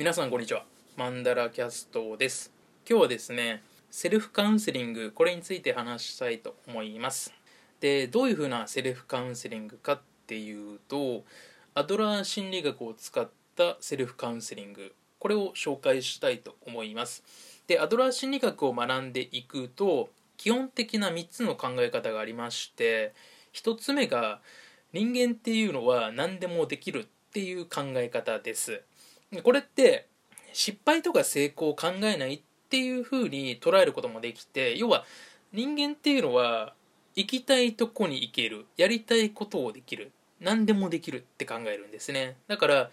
皆さんこんにちは。マンダラキャストです。今日はですねセルフカウンセリングこれについて話したいと思います。でどういうふうなセルフカウンセリングかっていうとアドラー心理学を使ったセルフカウンセリングこれを紹介したいと思います。でアドラー心理学を学んでいくと基本的な3つの考え方がありまして1つ目が人間っていうのは何でもできるっていう考え方です。これって失敗とか成功を考えないっていうふうに捉えることもできて要は人間っていうのは行きたいとこに行ける。やりたいことをできる。何でもできるって考えるんですね。だから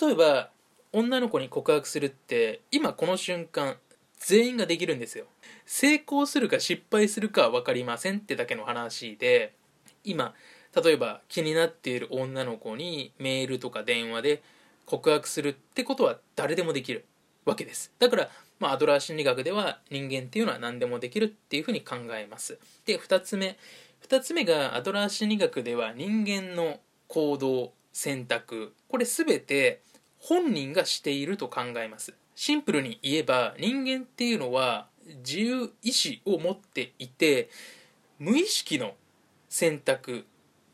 例えば女の子に告白するって今この瞬間全員ができるんですよ。成功するか失敗するかは分かりませんってだけの話で今例えば気になっている女の子にメールとか電話で告白するってことは誰でもできるわけです。だから、まあ、アドラー心理学では人間っていうのは何でもできるっていうふうに考えます。で2つ目2つ目がアドラー心理学では人間の行動選択。これ全て本人がしていると考えます。シンプルに言えば人間っていうのは自由意志を持っていて無意識の選択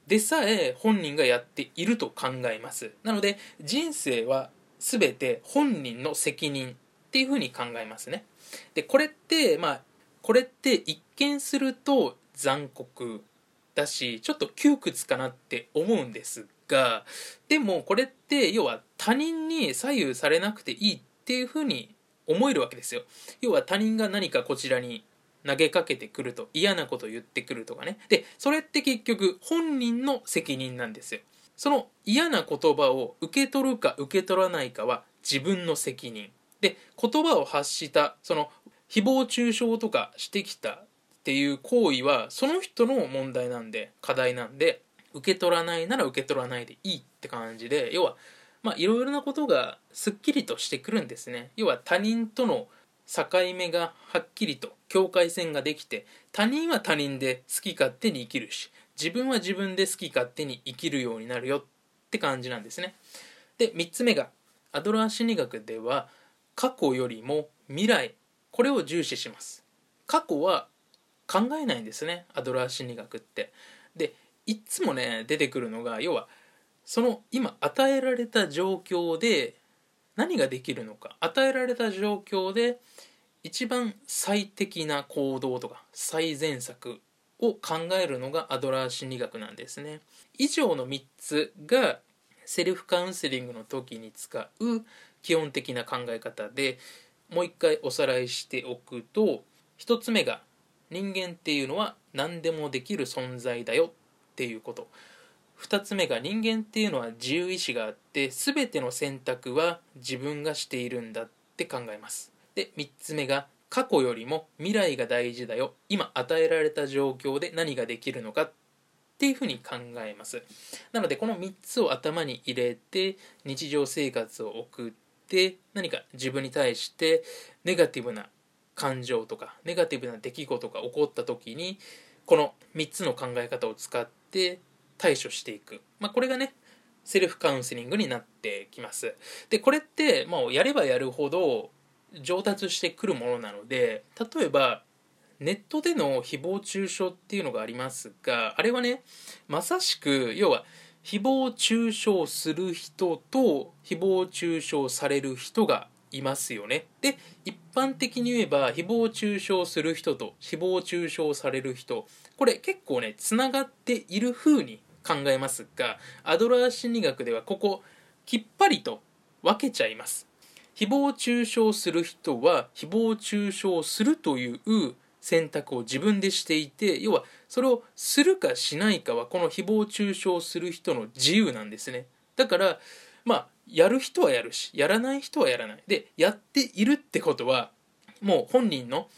でさえ本人がやっていると考えます。なので人生は全て本人の責任っていうふうに考えますね。でこれってまあこれって一見すると残酷だしちょっと窮屈かなって思うんですがでもこれって要は他人に左右されなくていいっていうふうに思えるわけですよ。要は他人が何かこちらに投げかけてくると嫌なこと言ってくるとかね。でそれって結局本人の責任なんですよ。その嫌な言葉を受け取るか受け取らないかは自分の責任。で言葉を発したその誹謗中傷とかしてきたっていう行為はその人の問題なんで課題なんで受け取らないなら受け取らないでいいって感じで要はまあいろいろなことがすっきりとしてくるんですね。要は他人との境目がはっきりと境界線ができて他人は他人で好き勝手に生きるし自分は自分で好き勝手に生きるようになるよって感じなんですね。で3つ目がアドラー心理学では過去よりも未来これを重視します。過去は考えないんですねアドラー心理学って。でいつもね出てくるのが要はその今与えられた状況で何ができるのか与えられた状況で一番最適な行動とか最善策を考えるのがアドラー心理学なんですね。以上の3つがセルフカウンセリングの時に使う基本的な考え方でもう一回おさらいしておくと1つ目が人間っていうのは何でもできる存在だよっていうこと。2つ目が人間っていうのは自由意志があって全ての選択は自分がしているんだって考えます。で3つ目が過去よりも未来が大事だよ。今与えられた状況で何ができるのかっていうふうに考えます。なのでこの3つを頭に入れて日常生活を送って何か自分に対してネガティブな感情とかネガティブな出来事が起こった時にこの3つの考え方を使って対処していく。まあ、これがね、セルフカウンセリングになってきます。で、これって、もうやればやるほど上達してくるものなので、例えば、ネットでの誹謗中傷っていうのがありますが、あれはね、まさしく、要は、誹謗中傷する人と誹謗中傷される人がいますよね。で、一般的に言えば、誹謗中傷する人と誹謗中傷される人、これ結構ね、つながっている風に考えますがアドラー心理学ではここきっぱりと分けちゃいます。誹謗中傷する人は誹謗中傷するという選択を自分でしていて要はそれをするかしないかはこの誹謗中傷する人の自由なんですね。だからまあやる人はやるしやらない人はやらない。でやっているってことはもう本人の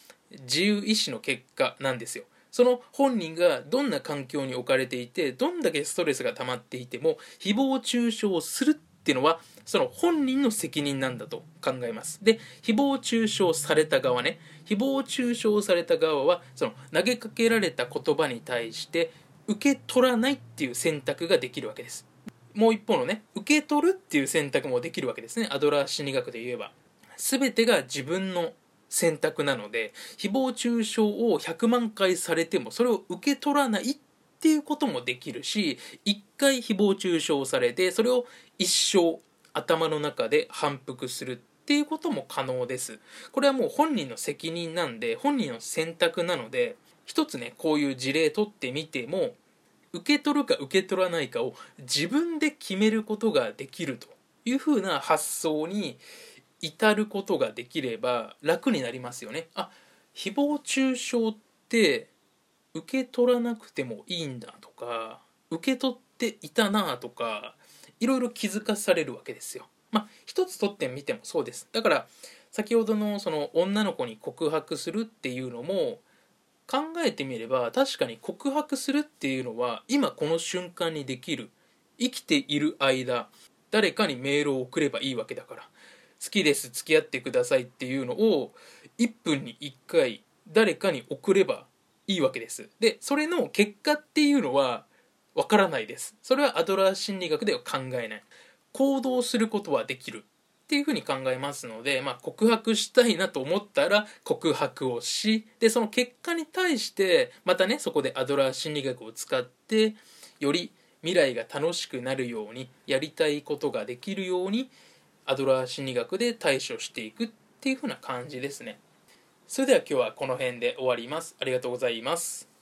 自由意志の結果なんですよ。その本人がどんな環境に置かれていてどんだけストレスが溜まっていても誹謗中傷をするっていうのはその本人の責任なんだと考えます。で誹謗中傷された側ね。誹謗中傷された側はその投げかけられた言葉に対して受け取らないっていう選択ができるわけです。もう一方のね受け取るっていう選択もできるわけですね。アドラー心理学で言えば。全てが自分の選択なので誹謗中傷を100万回されてもそれを受け取らないっていうこともできるし1回誹謗中傷されてそれを一生頭の中で反復するっていうことも可能です。これはもう本人の責任なんで本人の選択なので一つねこういう事例取ってみても受け取るか受け取らないかを自分で決めることができるというふうな発想に至ることができれば楽になりますよね。あ誹謗中傷って受け取らなくてもいいんだとか受け取っていたなとかいろいろ気づかされるわけですよ。まあ一つ取ってみてもそうです。だから先ほどのその女の子に告白するっていうのも考えてみれば確かに告白するっていうのは今この瞬間にできる。生きている間誰かにメールを送ればいいわけだから。好きです付き合ってくださいっていうのを1分に1回誰かに送ればいいわけです。でそれの結果っていうのはわからないです。それはアドラー心理学では考えない。行動することはできる。っていうふうに考えますので、まあ、告白したいなと思ったら告白をしでその結果に対してまたねそこでアドラー心理学を使ってより未来が楽しくなるようにやりたいことができるようにアドラー心理学で対処していくっていう風な感じですね。それでは今日はこの辺で終わります。ありがとうございます。